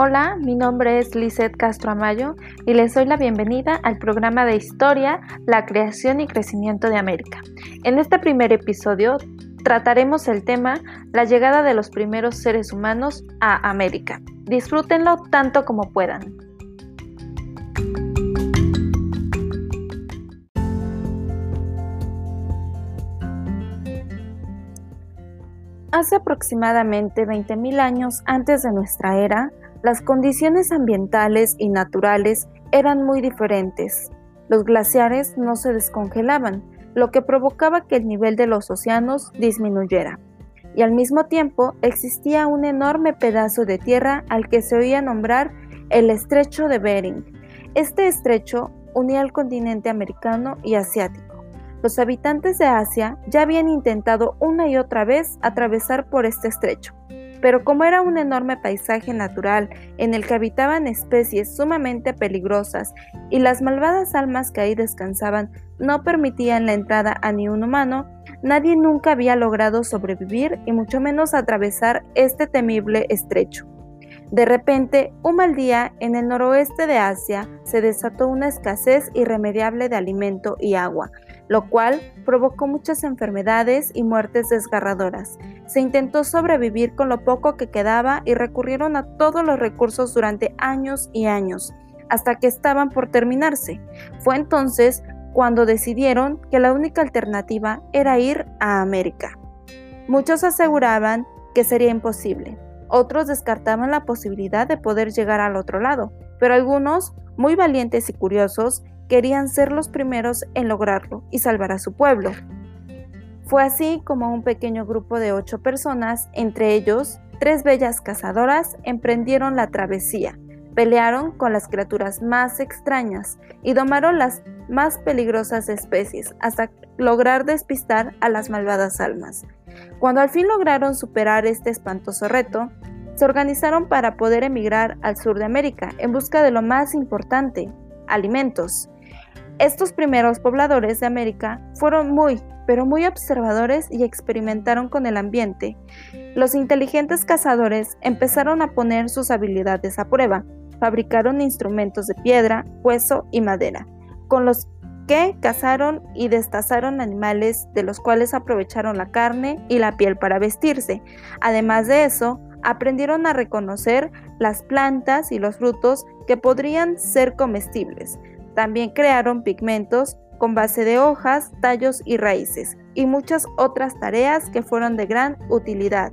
Hola, mi nombre es Lizeth Castro Amayo y les doy la bienvenida al programa de Historia, la creación y crecimiento de América. En este primer episodio trataremos el tema La llegada de los primeros seres humanos a América. Disfrútenlo tanto como puedan. Hace aproximadamente 20.000 años antes de nuestra era, las condiciones ambientales y naturales eran muy diferentes. Los glaciares no se descongelaban, lo que provocaba que el nivel de los océanos disminuyera. Y al mismo tiempo existía un enorme pedazo de tierra al que se oía nombrar el estrecho de Bering. Este estrecho unía el continente americano y asiático. Los habitantes de Asia ya habían intentado una y otra vez atravesar por este estrecho, pero como era un enorme paisaje natural en el que habitaban especies sumamente peligrosas y las malvadas almas que ahí descansaban no permitían la entrada a ni un humano, nadie nunca había logrado sobrevivir y mucho menos atravesar este temible estrecho. De repente, un mal día en el noroeste de Asia se desató una escasez irremediable de alimento y agua, lo cual provocó muchas enfermedades y muertes desgarradoras. Se intentó sobrevivir con lo poco que quedaba y recurrieron a todos los recursos durante años y años, hasta que estaban por terminarse. Fue entonces cuando decidieron que la única alternativa era ir a América. Muchos aseguraban que sería imposible, otros descartaban la posibilidad de poder llegar al otro lado, pero algunos, muy valientes y curiosos, querían ser los primeros en lograrlo y salvar a su pueblo. Fue así como un pequeño grupo de ocho personas, entre ellos tres bellas cazadoras, emprendieron la travesía, pelearon con las criaturas más extrañas y domaron las más peligrosas especies hasta lograr despistar a las malvadas almas. Cuando al fin lograron superar este espantoso reto, se organizaron para poder emigrar al sur de América en busca de lo más importante, alimentos. Estos primeros pobladores de América fueron muy, pero muy observadores y experimentaron con el ambiente. Los inteligentes cazadores empezaron a poner sus habilidades a prueba. Fabricaron instrumentos de piedra, hueso y madera, con los que cazaron y destazaron animales de los cuales aprovecharon la carne y la piel para vestirse. Además de eso, aprendieron a reconocer las plantas y los frutos que podrían ser comestibles. También crearon pigmentos con base de hojas, tallos y raíces, y muchas otras tareas que fueron de gran utilidad.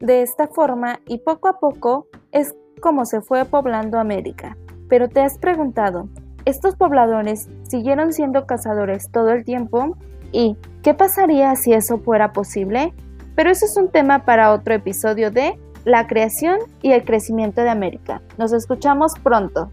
De esta forma y poco a poco es como se fue poblando América. Pero te has preguntado, ¿estos pobladores siguieron siendo cazadores todo el tiempo? ¿Y qué pasaría si eso fuera posible? Pero eso es un tema para otro episodio de La creación y el crecimiento de América. Nos escuchamos pronto.